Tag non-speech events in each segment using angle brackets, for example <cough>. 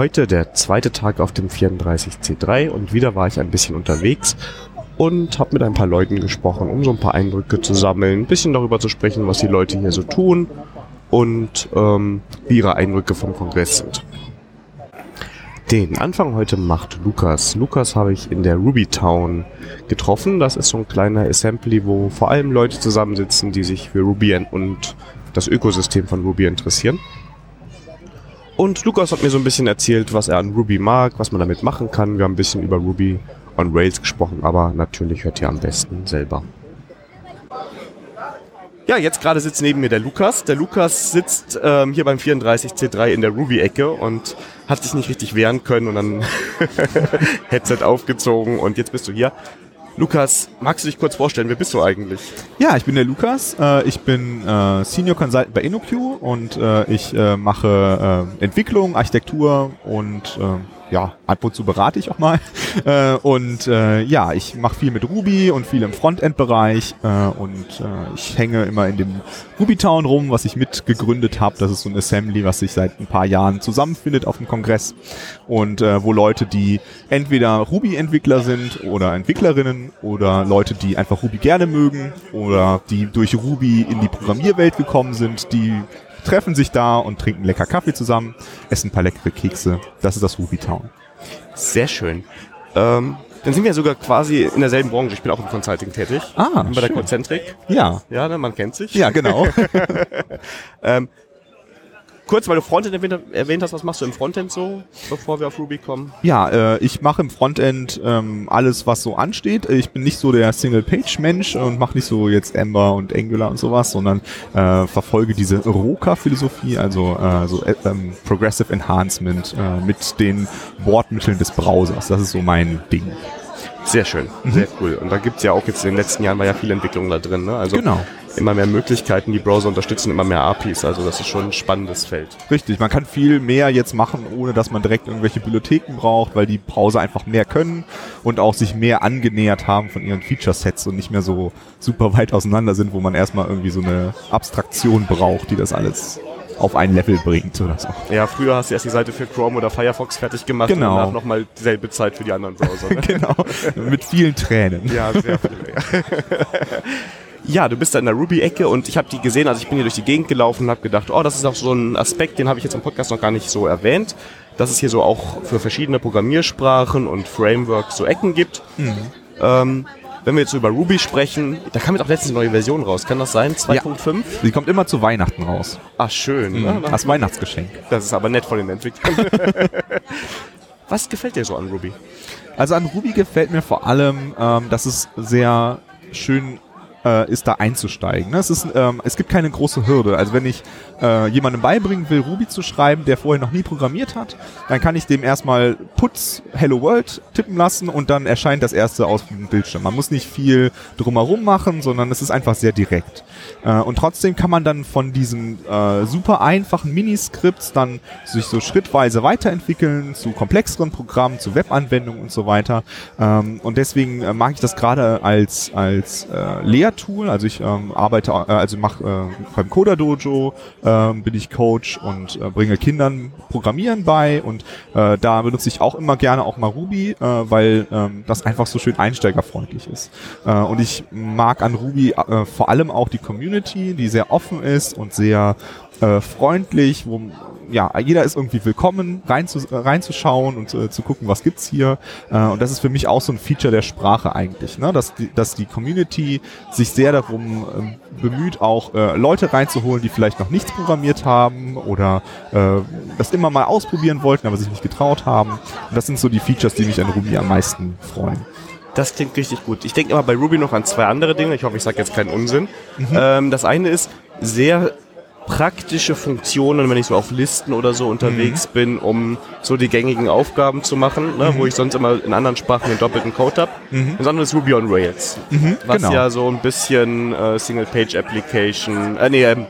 Heute der zweite Tag auf dem 34C3 und wieder war ich ein bisschen unterwegs und habe mit ein paar Leuten gesprochen, um so ein paar Eindrücke zu sammeln, ein bisschen darüber zu sprechen, was die Leute hier so tun und ähm, wie ihre Eindrücke vom Kongress sind. Den Anfang heute macht Lukas. Lukas habe ich in der Ruby Town getroffen. Das ist so ein kleiner Assembly, wo vor allem Leute zusammensitzen, die sich für Ruby und das Ökosystem von Ruby interessieren. Und Lukas hat mir so ein bisschen erzählt, was er an Ruby mag, was man damit machen kann. Wir haben ein bisschen über Ruby on Rails gesprochen, aber natürlich hört ihr am besten selber. Ja, jetzt gerade sitzt neben mir der Lukas. Der Lukas sitzt ähm, hier beim 34C3 in der Ruby-Ecke und hat sich nicht richtig wehren können und dann <laughs> Headset aufgezogen und jetzt bist du hier. Lukas, magst du dich kurz vorstellen? Wer bist du eigentlich? Ja, ich bin der Lukas. Äh, ich bin äh, Senior Consultant bei InnoQ und äh, ich mache Entwicklung, Architektur und äh, ja, ab und zu berate ich auch mal. <laughs> Äh, und äh, ja, ich mache viel mit Ruby und viel im Frontend-Bereich äh, und äh, ich hänge immer in dem Ruby Town rum, was ich mitgegründet habe. Das ist so ein Assembly, was sich seit ein paar Jahren zusammenfindet auf dem Kongress und äh, wo Leute, die entweder Ruby-Entwickler sind oder Entwicklerinnen oder Leute, die einfach Ruby gerne mögen oder die durch Ruby in die Programmierwelt gekommen sind, die treffen sich da und trinken lecker Kaffee zusammen, essen ein paar leckere Kekse. Das ist das Ruby Town. Sehr schön. Ähm, dann sind wir sogar quasi in derselben Branche. Ich bin auch im Consulting tätig. Ah, Bei der schön. Concentric. Ja. Ja, ne, man kennt sich. Ja, genau. <laughs> Ähm, kurz, weil du Frontend erwähnt, erwähnt hast, was machst du im Frontend so, bevor wir auf Ruby kommen? Ja, äh, ich mache im Frontend ähm, alles, was so ansteht. Ich bin nicht so der Single-Page-Mensch und mache nicht so jetzt Ember und Angular und sowas, sondern äh, verfolge diese Roka-Philosophie, also äh, so äh, ähm, Progressive Enhancement äh, mit den Bordmitteln des Browsers. Das ist so mein Ding. Sehr schön, sehr cool. Und da gibt's ja auch jetzt in den letzten Jahren war ja viel Entwicklung da drin. Ne? Also Genau. Immer mehr Möglichkeiten, die Browser unterstützen, immer mehr APIs. Also das ist schon ein spannendes Feld. Richtig, man kann viel mehr jetzt machen, ohne dass man direkt irgendwelche Bibliotheken braucht, weil die Browser einfach mehr können und auch sich mehr angenähert haben von ihren Feature-Sets und nicht mehr so super weit auseinander sind, wo man erstmal irgendwie so eine Abstraktion braucht, die das alles auf ein Level bringt oder so. Ja, früher hast du erst die Seite für Chrome oder Firefox fertig gemacht Genau. und danach nochmal dieselbe Zeit für die anderen Browser. Ne? <laughs> genau, mit vielen Tränen. Ja, sehr viel. Ja. <laughs> ja, du bist da in der Ruby-Ecke und ich habe die gesehen, also ich bin hier durch die Gegend gelaufen und habe gedacht, oh, das ist auch so ein Aspekt, den habe ich jetzt im Podcast noch gar nicht so erwähnt, dass es hier so auch für verschiedene Programmiersprachen und Frameworks so Ecken gibt. Ähm, wenn wir jetzt so über Ruby sprechen, da kam jetzt auch letztens eine neue Version raus. Kann das sein? 2.5? Sie kommt immer zu Weihnachten raus. Ach, schön. Ne? Als Weihnachtsgeschenk. Das ist aber nett von den Entwicklern. <laughs> Was gefällt dir so an Ruby? Also an Ruby gefällt mir vor allem, ähm, dass es sehr schön äh, ist, da einzusteigen. Ne? Es, ist, ähm, es gibt keine große Hürde. Also wenn ich äh, jemandem beibringen will, Ruby zu schreiben, der vorher noch nie programmiert hat, dann kann ich dem erstmal Putz Hello World tippen lassen und dann erscheint das erste aus dem Bildschirm. Man muss nicht viel drumherum machen, sondern es ist einfach sehr direkt. Äh, und trotzdem kann man dann von diesen äh, super einfachen Miniscripts dann sich so schrittweise weiterentwickeln zu komplexeren Programmen, zu Webanwendungen und so weiter. Ähm, und deswegen äh, mag ich das gerade als als äh, Lehrtool. Also ich ähm, arbeite, äh, also mache äh, beim Coder Dojo ähm, bin ich Coach und äh, bringe Kindern Programmieren bei und äh, da benutze ich auch immer gerne auch mal Ruby, äh, weil ähm, das einfach so schön einsteigerfreundlich ist. Äh, und ich mag an Ruby äh, vor allem auch die Community, die sehr offen ist und sehr äh, freundlich, wo ja, jeder ist irgendwie willkommen, rein zu, äh, reinzuschauen und äh, zu gucken, was gibt's hier. Äh, und das ist für mich auch so ein Feature der Sprache eigentlich, ne? dass, die, dass die Community sich sehr darum ähm, bemüht, auch äh, Leute reinzuholen, die vielleicht noch nichts programmiert haben oder äh, das immer mal ausprobieren wollten, aber sich nicht getraut haben. Und das sind so die Features, die mich an Ruby am meisten freuen. Das klingt richtig gut. Ich denke immer bei Ruby noch an zwei andere Dinge. Ich hoffe, ich sage jetzt keinen Unsinn. Ähm, das eine ist sehr praktische Funktionen, wenn ich so auf Listen oder so unterwegs Mhm. bin, um so die gängigen Aufgaben zu machen, ne, wo ich sonst immer in anderen Sprachen den doppelten Code habe. Das andere ist Ruby on Rails, was genau. ja so ein bisschen äh, Single-Page-Application, äh, nee, ähm,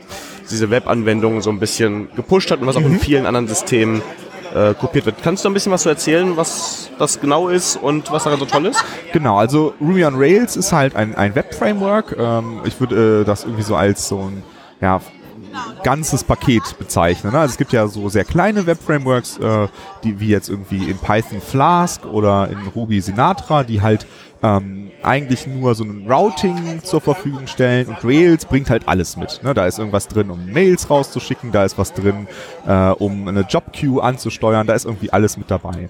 diese Web-Anwendungen so ein bisschen gepusht hat und was auch in vielen anderen Systemen äh, kopiert wird. Kannst du ein bisschen was so erzählen, was das genau ist und was daran so toll ist? Genau, also Ruby on Rails ist halt ein, ein Web-Framework. Ähm, ich würde äh, das irgendwie so als so ein ja, ganzes Paket bezeichnen. Ne? Also es gibt ja so sehr kleine Web-Frameworks, äh, die wie jetzt irgendwie in Python Flask oder in Ruby Sinatra, die halt ähm, eigentlich nur so ein Routing zur Verfügung stellen und Rails bringt halt alles mit. Ne? Da ist irgendwas drin, um Mails rauszuschicken, da ist was drin, äh, um eine Job-Queue anzusteuern, da ist irgendwie alles mit dabei.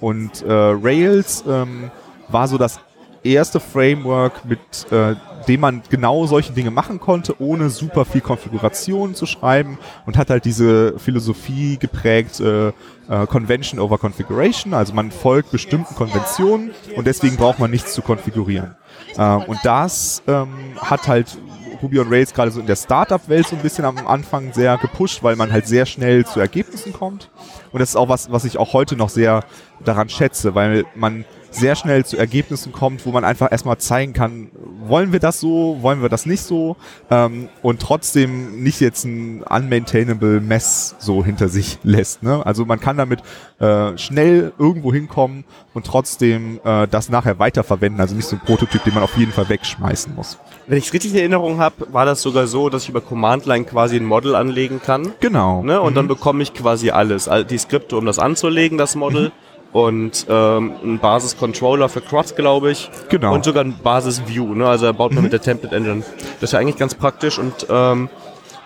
Und äh, Rails ähm, war so das erste Framework, mit äh, dem man genau solche Dinge machen konnte, ohne super viel Konfiguration zu schreiben und hat halt diese Philosophie geprägt, äh, äh, Convention over Configuration, also man folgt bestimmten Konventionen und deswegen braucht man nichts zu konfigurieren. Ähm, und das ähm, hat halt Ruby on Rails gerade so in der Startup-Welt so ein bisschen am Anfang sehr gepusht, weil man halt sehr schnell zu Ergebnissen kommt. Und das ist auch was, was ich auch heute noch sehr daran schätze, weil man sehr schnell zu Ergebnissen kommt, wo man einfach erstmal zeigen kann, wollen wir das so, wollen wir das nicht so ähm, und trotzdem nicht jetzt ein unmaintainable Mess so hinter sich lässt. Ne? Also man kann damit äh, schnell irgendwo hinkommen und trotzdem äh, das nachher weiterverwenden, also nicht so ein Prototyp, den man auf jeden Fall wegschmeißen muss. Wenn ich es richtig in Erinnerung habe, war das sogar so, dass ich über Command Line quasi ein Model anlegen kann. Genau. Ne? Und dann bekomme ich quasi alles. All die Skripte, um das anzulegen, das Model. Und ähm, ein Basis-Controller für CRUD, glaube ich. Genau. Und sogar ein Basis-View. Ne? Also er baut man mit der Template Engine. Das ist ja eigentlich ganz praktisch. Und ähm,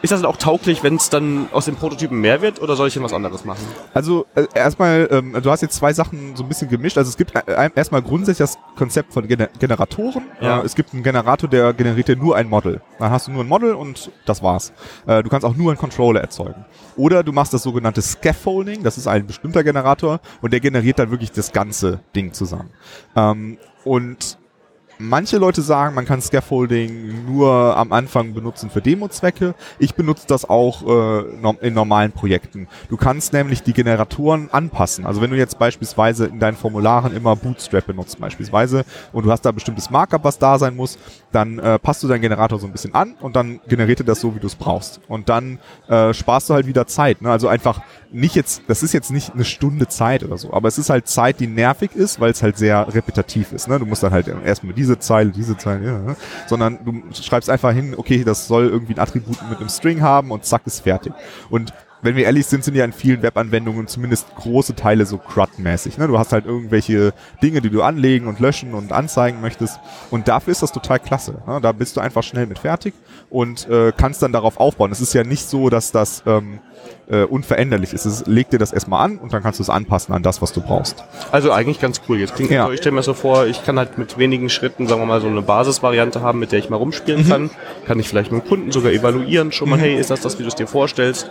ist das auch tauglich, wenn es dann aus dem Prototypen mehr wird? Oder soll ich denn was anderes machen? Also äh, erstmal, ähm, du hast jetzt zwei Sachen so ein bisschen gemischt. Also es gibt äh, erstmal grundsätzlich das Konzept von Gener Generatoren. Ja. Äh, es gibt einen Generator, der generiert dir nur ein Model. Dann hast du nur ein Model und das war's. Äh, du kannst auch nur einen Controller erzeugen. Oder du machst das sogenannte Scaffolding, das ist ein bestimmter Generator und der generiert dann wirklich das ganze Ding zusammen. Ähm, und Manche Leute sagen, man kann Scaffolding nur am Anfang benutzen für Demo-Zwecke. Ich benutze das auch äh, in normalen Projekten. Du kannst nämlich die Generatoren anpassen. Also wenn du jetzt beispielsweise in deinen Formularen immer Bootstrap benutzt beispielsweise und du hast da bestimmtes Markup, was da sein muss, dann äh, passt du deinen Generator so ein bisschen an und dann generiert er das so, wie du es brauchst. Und dann äh, sparst du halt wieder Zeit. Ne? Also einfach nicht jetzt, das ist jetzt nicht eine Stunde Zeit oder so, aber es ist halt Zeit, die nervig ist, weil es halt sehr repetitiv ist. Ne? Du musst dann halt erstmal diese Zeile, diese Zeile, ja, ne? sondern du schreibst einfach hin, okay, das soll irgendwie ein Attribut mit einem String haben und zack, ist fertig. Und wenn wir ehrlich sind, sind ja in vielen Webanwendungen zumindest große Teile so CRUD-mäßig. Ne? Du hast halt irgendwelche Dinge, die du anlegen und löschen und anzeigen möchtest. Und dafür ist das total klasse. Ne? Da bist du einfach schnell mit fertig und äh, kannst dann darauf aufbauen. Es ist ja nicht so, dass das ähm, äh, unveränderlich ist. Es leg dir das erstmal an und dann kannst du es anpassen an das, was du brauchst. Also eigentlich ganz cool. Jetzt klingt Ja. also ich stelle mir so vor, ich kann halt mit wenigen Schritten, sagen wir mal, so eine Basisvariante haben, mit der ich mal rumspielen Mhm. kann. Kann ich vielleicht mit dem Kunden sogar evaluieren, schon mal, hey, ist das das, wie du es dir vorstellst?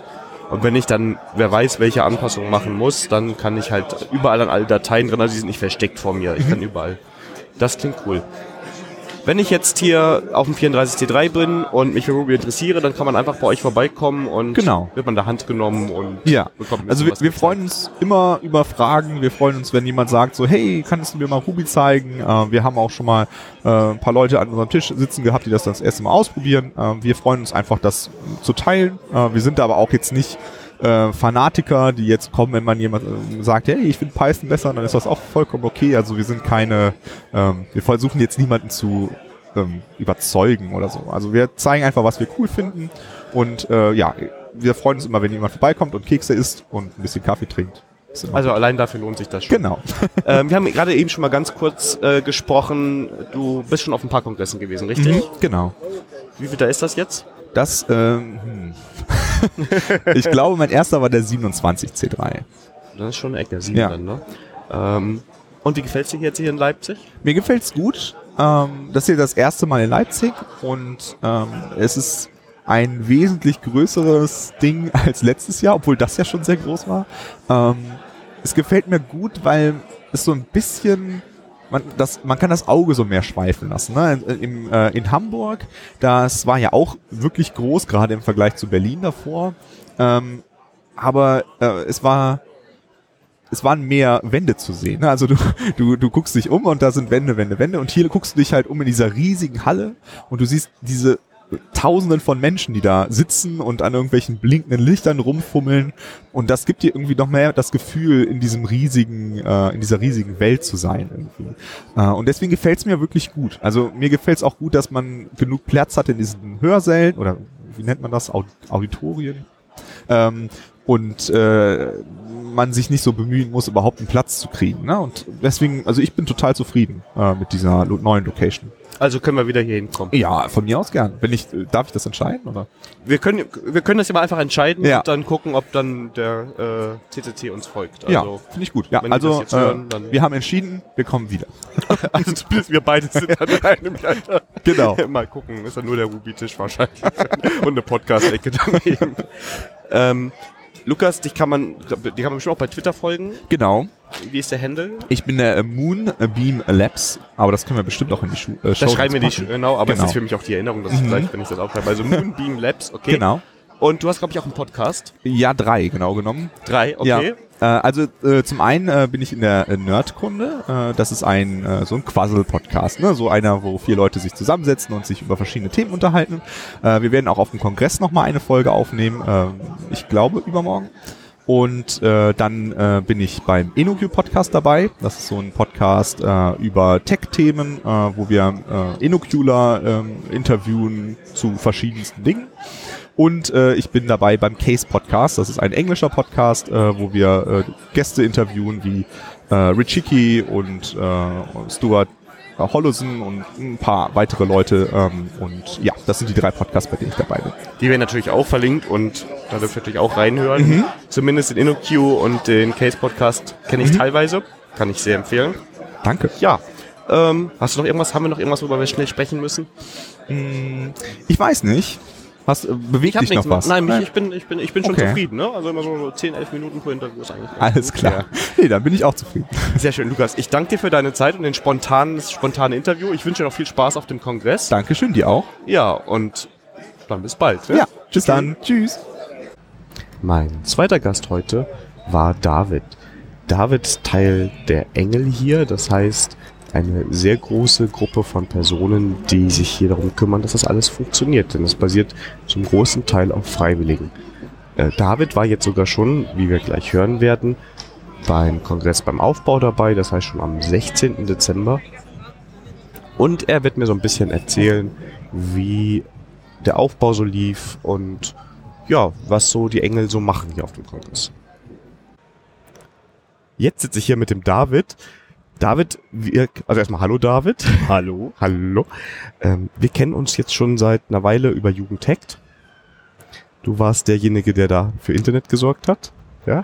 Und wenn ich dann, wer weiß, welche Anpassungen machen muss, dann kann ich halt überall an alle Dateien drin, also die sind nicht versteckt vor mir. Mhm. Ich kann überall. Das klingt cool. Wenn ich jetzt hier auf dem 34C3 bin und mich für Ruby interessiere, dann kann man einfach bei euch vorbeikommen und Genau. wird man der Hand genommen und Ja, bekommt also wir, wir freuen uns immer über Fragen. Wir freuen uns, wenn jemand sagt so, hey, kannst du mir mal Ruby zeigen? Äh, wir haben auch schon mal äh, ein paar Leute an unserem Tisch sitzen gehabt, die das das erste Mal ausprobieren. Äh, wir freuen uns einfach, das zu teilen. Äh, wir sind aber auch jetzt nicht äh, Fanatiker, die jetzt kommen, wenn man jemand äh, sagt, hey, ich finde Python besser, dann ist das auch vollkommen okay. Also wir sind keine, ähm, wir versuchen jetzt niemanden zu ähm, überzeugen oder so. Also wir zeigen einfach, was wir cool finden und äh, ja, wir freuen uns immer, wenn jemand vorbeikommt und Kekse isst und ein bisschen Kaffee trinkt. Also allein dafür lohnt sich das schon. genau. <laughs> ähm, wir haben gerade eben schon mal ganz kurz äh, gesprochen. Du bist schon auf ein paar Kongressen gewesen, richtig? Mhm, genau. Wie viel da ist das jetzt? Das, ähm, hm. <laughs> ich glaube, mein erster war der 27C3. Das ist schon eine Ecke, sieben Ja. dann, ne? Ähm, und wie gefällt dir jetzt hier in Leipzig? Mir gefällt's gut. Ähm, das ist hier das erste Mal in Leipzig und ähm, es ist ein wesentlich größeres Ding <laughs> als letztes Jahr, obwohl das ja schon sehr groß war. Ähm, es gefällt mir gut, weil es so ein bisschen man, das, man kann das Auge so mehr schweifen lassen. Ne? In, im, äh, in Hamburg, das war ja auch wirklich groß, gerade im Vergleich zu Berlin davor. Ähm, aber äh, es war es waren mehr Wände zu sehen. Ne? Also du, du, du guckst dich um und da sind Wände, Wände, Wände. Und hier guckst du dich halt um in dieser riesigen Halle und du siehst diese Tausenden von Menschen, die da sitzen und an irgendwelchen blinkenden Lichtern rumfummeln. Und das gibt dir irgendwie noch mehr das Gefühl, in diesem riesigen, äh, in dieser riesigen Welt zu sein irgendwie. Äh, und deswegen gefällt es mir wirklich gut. Also mir gefällt es auch gut, dass man genug Platz hat in diesen Hörsälen oder wie nennt man das? Auditorien. Ähm, und äh, man sich nicht so bemühen muss, überhaupt einen Platz zu kriegen. Ne? Und deswegen, also ich bin total zufrieden äh, mit dieser neuen Location. Also können wir wieder hier hinkommen. Ja, von mir aus gern. Wenn ich, äh, darf ich das entscheiden oder? Wir können, wir können das ja mal einfach entscheiden Ja. und dann gucken, ob dann der äh, CCC uns folgt. ja, Also, finde ich gut. Ja, also äh, hören, dann- wir haben entschieden, wir kommen wieder. <laughs> also zumindest wir beide sind an <laughs> einem Alter. Genau. <laughs> mal gucken, ist ja nur der Ruby-Tisch wahrscheinlich und eine Podcast-Ecke daneben. ähm, Lukas, dich kann man, die kann man bestimmt auch bei Twitter folgen. Genau. Wie ist der Handle? Ich bin der äh, Moon Beam Labs, aber das können wir bestimmt auch in die Schu äh, Show Da schreiben wir die, genau, aber es Genau. ist für mich auch die Erinnerung, dass ich Mhm. gleich, wenn ich das aufschreibe. Also Moonbeam <laughs> Labs, okay. Genau. Und du hast, glaube ich, auch einen Podcast. Ja, drei, genau genommen. Drei, okay. Ja. Äh, also äh, zum einen äh, bin ich in der äh, Nerdkunde. Äh, das ist ein äh, so ein Quassel-Podcast, ne? so einer, wo vier Leute sich zusammensetzen und sich über verschiedene Themen unterhalten. Äh, wir werden auch auf dem Kongress noch mal eine Folge aufnehmen. Äh, ich glaube übermorgen. Und äh, dann äh, bin ich beim InnoQ Podcast dabei. Das ist so ein Podcast äh, über Tech-Themen, äh, wo wir äh, InnoQler ähm, interviewen zu verschiedensten Dingen. Und äh, ich bin dabei beim Case Podcast. Das ist ein englischer Podcast, äh, wo wir äh, Gäste interviewen wie äh, Richicki und äh, Stuart Holloson und ein paar weitere Leute. Ähm, und ja, das sind die drei Podcasts, bei denen ich dabei bin. Die werden natürlich auch verlinkt und da dürft ihr natürlich auch reinhören. Mhm. Zumindest den InnoQ und den Case Podcast kenne ich teilweise. Kann ich sehr empfehlen. Danke. Ja. Ähm, hast du noch irgendwas? Haben wir noch irgendwas, worüber wir schnell sprechen müssen? Ich weiß nicht. Hast, äh, bewegt hab dich noch mehr. was? Nein, mich, ich bin, ich bin, ich bin schon Okay. zufrieden. Ne? Also immer so, so 10, 11 Minuten pro Interview ist eigentlich. Alles gut. klar. Nee, dann bin ich auch zufrieden. Ja. Sehr schön, Lukas. Ich danke dir für deine Zeit und den spontanen, das spontane Interview. Ich wünsche dir noch viel Spaß auf dem Kongress. Dankeschön, dir auch. Ja, und dann bis bald. Ne? Ja, bis dann. Tschüss. Mein zweiter Gast heute war David. David ist Teil der Engel hier, das heißt eine sehr große Gruppe von Personen, die sich hier darum kümmern, dass das alles funktioniert, denn es basiert zum großen Teil auf Freiwilligen. Äh, David war jetzt sogar schon, wie wir gleich hören werden, beim Kongress beim Aufbau dabei, das heißt schon am 16. Dezember. Und er wird mir so ein bisschen erzählen, wie der Aufbau so lief und ja, was so die Engel so machen hier auf dem Kongress. Jetzt sitze ich hier mit dem David. David, wir, also erstmal hallo David. Hallo. <laughs> Hallo. Ähm, wir kennen uns jetzt schon seit einer Weile über Jugendhackt. Du warst derjenige, der da für Internet gesorgt hat. Ja.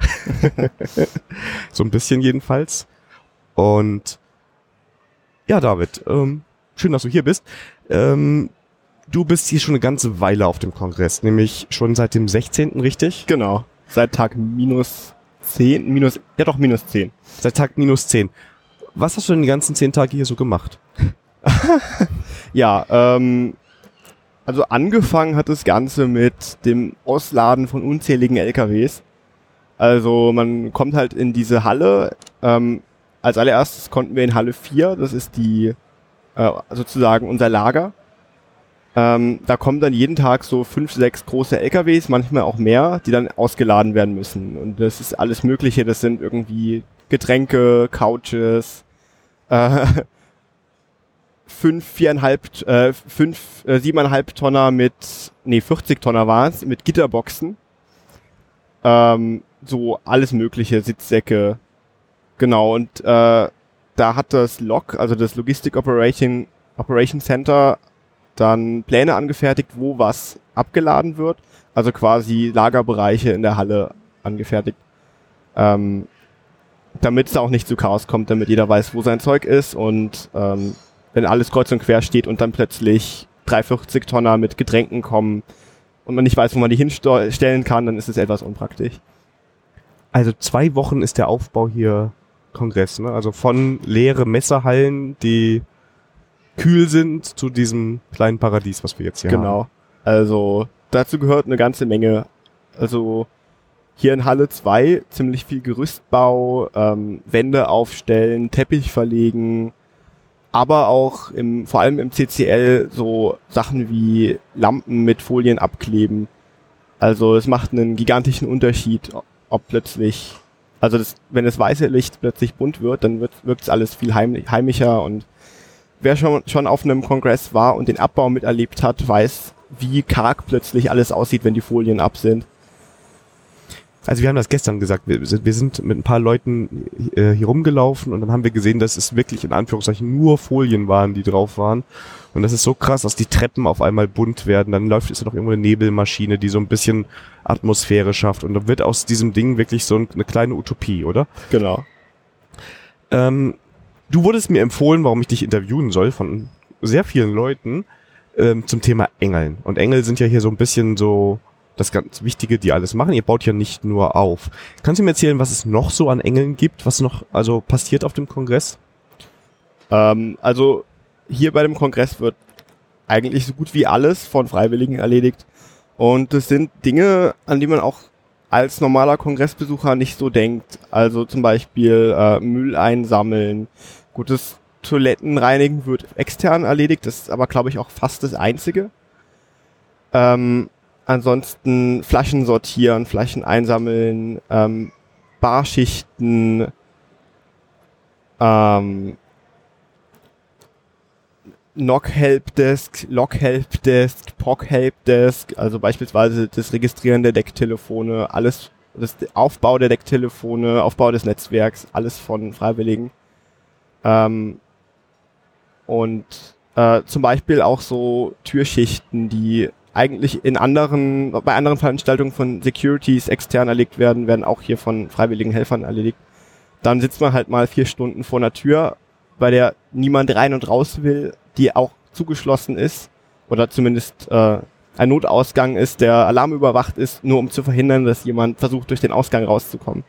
<laughs> so ein bisschen jedenfalls. Und ja, David, ähm, schön, dass du hier bist. Ähm, du bist hier schon eine ganze Weile auf dem Kongress, nämlich schon seit dem 16. richtig? Genau. Seit Tag minus 10, minus, ja doch, minus 10. Seit Tag minus 10. Was hast du denn die ganzen 10 Tage hier so gemacht? <laughs> Ja, ähm, also angefangen hat das Ganze mit dem Ausladen von unzähligen LKWs. Also man kommt halt in diese Halle. Ähm, als allererstes konnten wir in Halle 4, das ist die äh, sozusagen unser Lager. Ähm, da kommen dann jeden Tag so fünf, sechs große LKWs, manchmal auch mehr, die dann ausgeladen werden müssen. Und das ist alles Mögliche. Das sind irgendwie Getränke, Couches, äh, <laughs> fünf, viereinhalb, äh, fünf, äh, siebeneinhalb Tonner mit, nee, 40 Tonner waren es, mit Gitterboxen. Ähm, so alles mögliche, Sitzsäcke. Genau, und äh, da hat das LOC, also das Logistic Operation, Operation Center, dann Pläne angefertigt, wo was abgeladen wird. Also quasi Lagerbereiche in der Halle angefertigt. Ähm, damit es auch nicht zu Chaos kommt, damit jeder weiß, wo sein Zeug ist und ähm, wenn alles kreuz und quer steht und dann plötzlich 340 Tonner mit Getränken kommen und man nicht weiß, wo man die hinstellen kann, dann ist es etwas unpraktisch. Also zwei Wochen ist der Aufbau hier Kongress, ne? Also von leere Messerhallen, die kühl sind, zu diesem kleinen Paradies, was wir jetzt hier haben. Genau. Also dazu gehört eine ganze Menge. Also hier in Halle 2 ziemlich viel Gerüstbau, ähm, Wände aufstellen, Teppich verlegen, aber auch im, vor allem im CCL so Sachen wie Lampen mit Folien abkleben. Also es macht einen gigantischen Unterschied, ob plötzlich, also das, wenn das weiße Licht plötzlich bunt wird, dann wird wirkt es alles viel heim, heimischer und wer schon, schon auf einem Kongress war und den Abbau miterlebt hat, weiß, wie karg plötzlich alles aussieht, wenn die Folien ab sind. Also wir haben das gestern gesagt, wir sind, wir sind mit ein paar Leuten äh, hier rumgelaufen und dann haben wir gesehen, dass es wirklich in Anführungszeichen nur Folien waren, die drauf waren. Und das ist so krass, dass die Treppen auf einmal bunt werden. Dann läuft es noch irgendwo eine Nebelmaschine, die so ein bisschen Atmosphäre schafft. Und dann wird aus diesem Ding wirklich so eine kleine Utopie, oder? Genau. Ähm, du wurdest mir empfohlen, warum ich dich interviewen soll von sehr vielen Leuten ähm, zum Thema Engeln. Und Engel sind ja hier so ein bisschen so das ganz Wichtige, die alles machen. Ihr baut ja nicht nur auf. Kannst du mir erzählen, was es noch so an Engeln gibt, was noch also passiert auf dem Kongress? Ähm, also hier bei dem Kongress wird eigentlich so gut wie alles von Freiwilligen erledigt. Und das sind Dinge, an die man auch als normaler Kongressbesucher nicht so denkt. Also zum Beispiel äh, Müll einsammeln. Gutes Toilettenreinigen wird extern erledigt. Das ist aber, glaube ich, auch fast das Einzige. Ähm, ansonsten Flaschen sortieren, Flaschen einsammeln, ähm, Barschichten, ähm, Knock Helpdesk, Log Helpdesk, POC Helpdesk, also beispielsweise das Registrieren der Decktelefone, alles, das Aufbau der Decktelefone, Aufbau des Netzwerks, alles von Freiwilligen. Ähm, und äh, zum Beispiel auch so Türschichten, die eigentlich in anderen, bei anderen Veranstaltungen von Securities extern erlegt werden, werden auch hier von freiwilligen Helfern erledigt. Dann sitzt man halt mal vier Stunden vor einer Tür, bei der niemand rein und raus will, die auch zugeschlossen ist oder zumindest äh, ein Notausgang ist, der alarmüberwacht ist, nur um zu verhindern, dass jemand versucht, durch den Ausgang rauszukommen.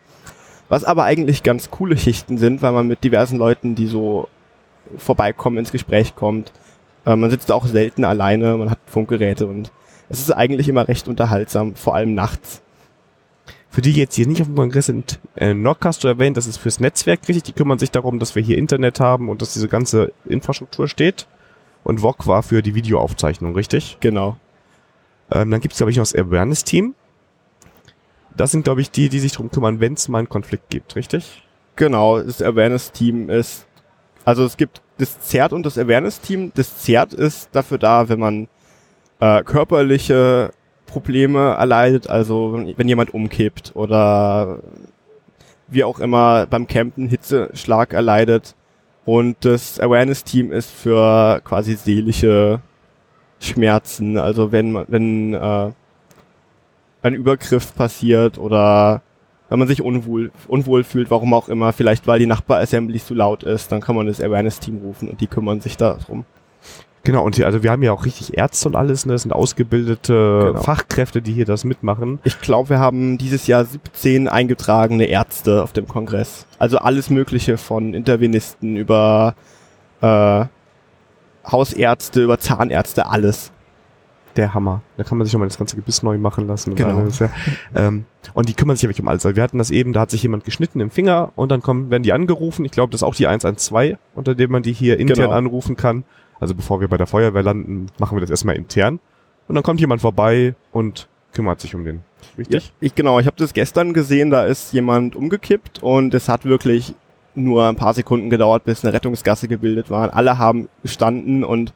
Was aber eigentlich ganz coole Schichten sind, weil man mit diversen Leuten, die so vorbeikommen, ins Gespräch kommt. Äh, man sitzt auch selten alleine, man hat Funkgeräte und es ist eigentlich immer recht unterhaltsam, vor allem nachts. Für die jetzt hier nicht auf dem Kongress sind, äh, du erwähnt, das ist fürs Netzwerk richtig, die kümmern sich darum, dass wir hier Internet haben und dass diese ganze Infrastruktur steht. Und VOG war für die Videoaufzeichnung, richtig? Genau. Ähm, dann gibt es, glaube ich, noch das Awareness-Team. Das sind, glaube ich, die, die sich darum kümmern, wenn es mal einen Konflikt gibt, richtig? Genau, das Awareness-Team ist, also es gibt das ZERT und das Awareness-Team. Das ZERT ist dafür da, wenn man äh, körperliche Probleme erleidet, also wenn, jemand umkippt oder wie auch immer beim Campen Hitzeschlag erleidet. Und das Awareness-Team ist für quasi seelische Schmerzen, also wenn wenn äh, ein Übergriff passiert oder wenn man sich unwohl, unwohl fühlt, warum auch immer, vielleicht weil die Nachbar-Assembly zu laut ist, dann kann man das Awareness-Team rufen und die kümmern sich darum. Genau, und hier, also wir haben ja auch richtig Ärzte und alles, ne? Das sind ausgebildete Genau. Fachkräfte, die hier das mitmachen. Ich glaube, wir haben dieses Jahr 17 eingetragene Ärzte auf dem Kongress. Also alles Mögliche von Intervenisten über äh, Hausärzte, über Zahnärzte, alles. Der Hammer. Da kann man sich nochmal das ganze Gebiss neu machen lassen. Und, Genau. alles, ja. ähm, und die kümmern sich ja wirklich um alles. Also wir hatten das eben, da hat sich jemand geschnitten im Finger und dann kommen, werden die angerufen. Ich glaube, das ist auch die 112, unter dem man die hier intern Genau. anrufen kann. Also bevor wir bei der Feuerwehr landen, machen wir das erstmal intern. Und dann kommt jemand vorbei und kümmert sich um den. Richtig? Ja, ich genau, ich habe das gestern gesehen, da ist jemand umgekippt und es hat wirklich nur ein paar Sekunden gedauert, bis eine Rettungsgasse gebildet war. Alle haben gestanden und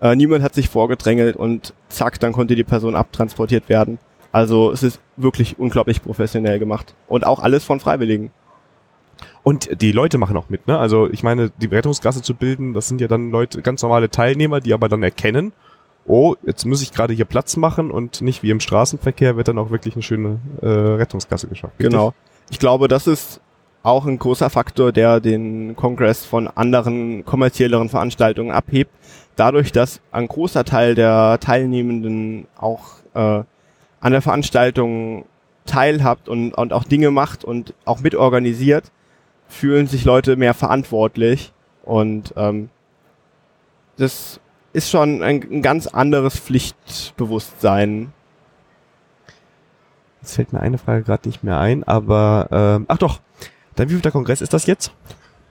äh, niemand hat sich vorgedrängelt und zack, dann konnte die Person abtransportiert werden. Also es ist wirklich unglaublich professionell gemacht und auch alles von Freiwilligen. Und die Leute machen auch mit, ne? Also ich meine, die Rettungsgasse zu bilden, das sind ja dann Leute, ganz normale Teilnehmer, die aber dann erkennen, oh, jetzt muss ich gerade hier Platz machen und nicht wie im Straßenverkehr wird dann auch wirklich eine schöne äh, Rettungsgasse geschafft. Genau. Ich glaube, das ist auch ein großer Faktor, der den Kongress von anderen kommerzielleren Veranstaltungen abhebt. Dadurch, dass ein großer Teil der Teilnehmenden auch äh, an der Veranstaltung teilhabt und, und auch Dinge macht und auch mitorganisiert, fühlen sich Leute mehr verantwortlich und ähm, das ist schon ein, ein ganz anderes Pflichtbewusstsein. Jetzt fällt mir eine Frage gerade nicht mehr ein, aber ähm, ach doch, dann wie viel der Kongress ist das jetzt?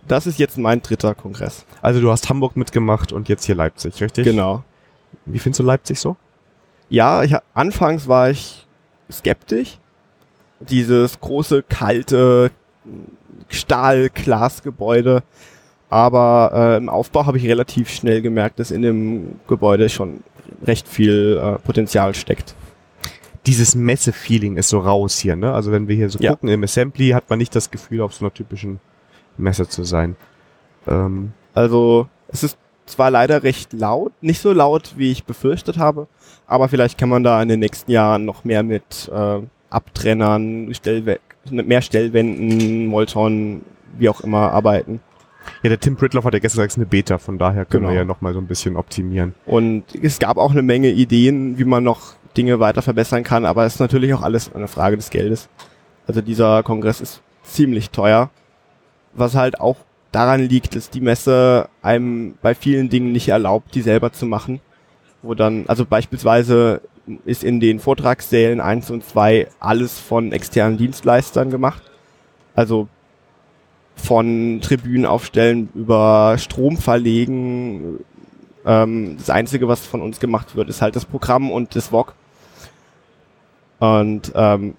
Das ist jetzt mein dritter Kongress. Also du hast Hamburg mitgemacht und jetzt hier Leipzig, richtig? Genau. Wie findest du Leipzig so? Ja, ich, anfangs war ich skeptisch. Dieses große, kalte Stahl-Glasgebäude. Aber äh, im Aufbau habe ich relativ schnell gemerkt, dass in dem Gebäude schon recht viel äh, Potenzial steckt. Dieses Messe-Feeling ist so raus hier, ne? Also wenn wir hier so Ja. gucken im Assembly, hat man nicht das Gefühl, auf so einer typischen Messe zu sein. Ähm, Also es ist zwar leider recht laut, nicht so laut, wie ich befürchtet habe, aber vielleicht kann man da in den nächsten Jahren noch mehr mit äh, Abtrennern, Stellwe mehr Stellwänden, Molton, wie auch immer arbeiten. ja, der Tim Pritloff hat ja gestern gesagt, es ist eine Beta, von daher können Genau. wir ja noch mal so ein bisschen optimieren. Und es gab auch eine Menge Ideen, wie man noch Dinge weiter verbessern kann, aber es ist natürlich auch alles eine Frage des Geldes. Also dieser Kongress ist ziemlich teuer, was halt auch daran liegt, dass die Messe einem bei vielen Dingen nicht erlaubt, die selber zu machen. Wo dann, also beispielsweise ist in den Vortragssälen 1 und 2 alles von externen Dienstleistern gemacht. Also von Tribünen aufstellen über Strom verlegen. Ähm, das Einzige, was von uns gemacht wird, ist halt das Programm und das VOG. Und ähm,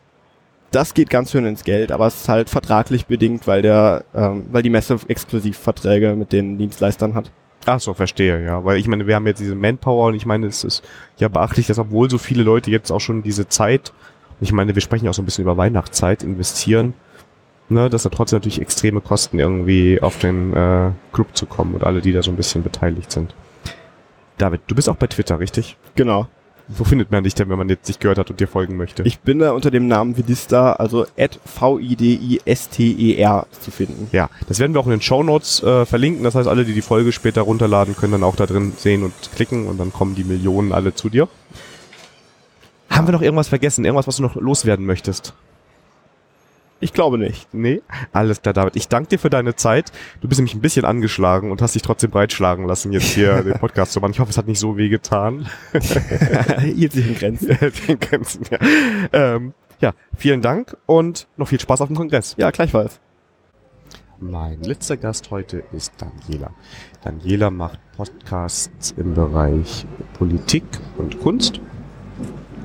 das geht ganz schön ins Geld, aber es ist halt vertraglich bedingt, weil der, ähm, weil die Messe Exklusivverträge mit den Dienstleistern hat. Ach so, verstehe, ja. Weil ich meine, wir haben jetzt diese Manpower und ich meine, es ist ja beachtlich, dass obwohl so viele Leute jetzt auch schon diese Zeit, ich meine, wir sprechen ja auch so ein bisschen über Weihnachtszeit, investieren, ne, dass da trotzdem natürlich extreme Kosten irgendwie auf den äh, Club zu kommen und alle, die da so ein bisschen beteiligt sind. David, du bist auch bei Twitter, richtig? Genau. Wo findet man dich denn, wenn man jetzt dich gehört hat und dir folgen möchte? Ich bin da unter dem Namen Vidista, also at V-I-D-I-S-T-E-R zu finden. ja, das werden wir auch in den Shownotes äh, verlinken. Das heißt, alle, die die Folge später runterladen, können dann auch da drin sehen und klicken und dann kommen die Millionen alle zu dir. Haben wir noch irgendwas vergessen? Irgendwas, was du noch loswerden möchtest? Ich glaube nicht. Nee? Alles klar, David. Ich danke dir für deine Zeit. Du bist nämlich ein bisschen angeschlagen und hast dich trotzdem breitschlagen lassen, jetzt hier <laughs> den Podcast zu machen. Ich hoffe, es hat nicht so weh getan. <laughs> Sich in Grenzen. <laughs> den Grenzen, ja. Ähm, ja, vielen Dank und noch viel Spaß auf dem Kongress. Ja, gleichfalls. Mein letzter Gast heute ist Daniela. Daniela macht Podcasts im Bereich Politik und Kunst,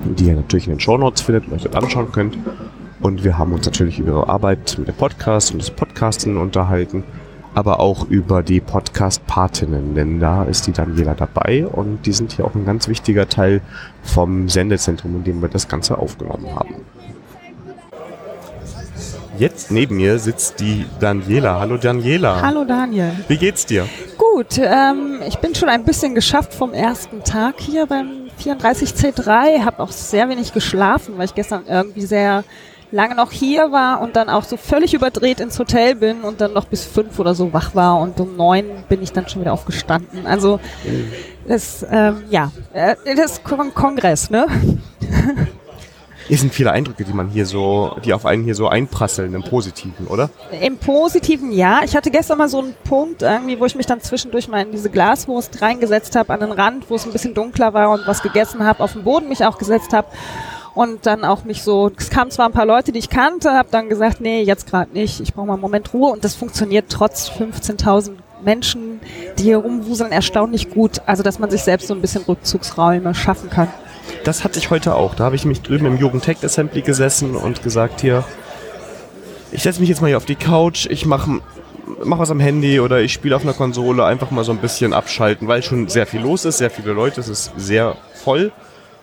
die ihr natürlich in den Shownotes findet und euch dort anschauen könnt. Und wir haben uns natürlich über ihre Arbeit mit dem Podcast und das Podcasten unterhalten, aber auch über die Podcast-Patinnen, denn da ist die Daniela dabei und die sind hier auch ein ganz wichtiger Teil vom Sendezentrum, in dem wir das Ganze aufgenommen haben. Jetzt neben mir sitzt die Daniela. Hallo Daniela. Hallo Daniel. Wie geht's dir? Gut, ähm, ich bin schon ein bisschen geschafft vom ersten Tag hier beim 34C3. Habe auch sehr wenig geschlafen, weil ich gestern irgendwie sehr lange noch hier war und dann auch so völlig überdreht ins Hotel bin und dann noch bis fünf oder so wach war und um neun bin ich dann schon wieder aufgestanden. Also das, ähm, ja, äh, das ist Kon Kongress, ne? Hier sind viele Eindrücke, die man hier so, die auf einen hier so einprasseln im Positiven, oder? Im Positiven ja. Ich hatte gestern mal so einen Punkt, irgendwie, wo ich mich dann zwischendurch mal in diese Glaswurst reingesetzt habe, an den Rand, wo es ein bisschen dunkler war und was gegessen habe, auf den Boden mich auch gesetzt habe. Und dann auch mich so, es kamen zwar ein paar Leute, die ich kannte, habe dann gesagt, nee, jetzt gerade nicht, ich brauche mal einen Moment Ruhe. Und das funktioniert trotz 15.000 Menschen, die hier rumwuseln, erstaunlich gut. Also, dass man sich selbst so ein bisschen Rückzugsräume schaffen kann. Das hatte ich heute auch. Da habe ich mich drüben im Jugendtech Assembly gesessen und gesagt hier, ich setze mich jetzt mal hier auf die Couch, ich mache mach was am Handy oder ich spiele auf einer Konsole, einfach mal so ein bisschen abschalten, weil schon sehr viel los ist, sehr viele Leute, es ist sehr voll.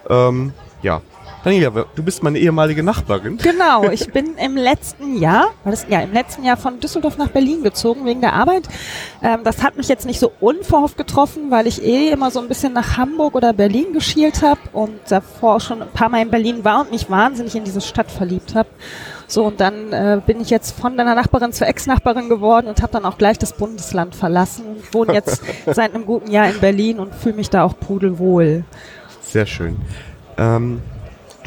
Ähm, ja. Daniela, du bist meine ehemalige Nachbarin. Genau, <laughs> ich bin im letzten Jahr, das, ja, im letzten Jahr von Düsseldorf nach Berlin gezogen wegen der Arbeit. Ähm, das hat mich jetzt nicht so unverhofft getroffen, weil ich eh immer so ein bisschen nach Hamburg oder Berlin geschielt habe und davor auch schon ein paar Mal in Berlin war und mich wahnsinnig in diese Stadt verliebt habe. So, und dann äh, bin ich jetzt von deiner Nachbarin zur Ex-Nachbarin geworden und habe dann auch gleich das Bundesland verlassen und wohne jetzt <laughs> seit einem guten Jahr in Berlin und fühle mich da auch pudelwohl. Sehr schön. Ähm,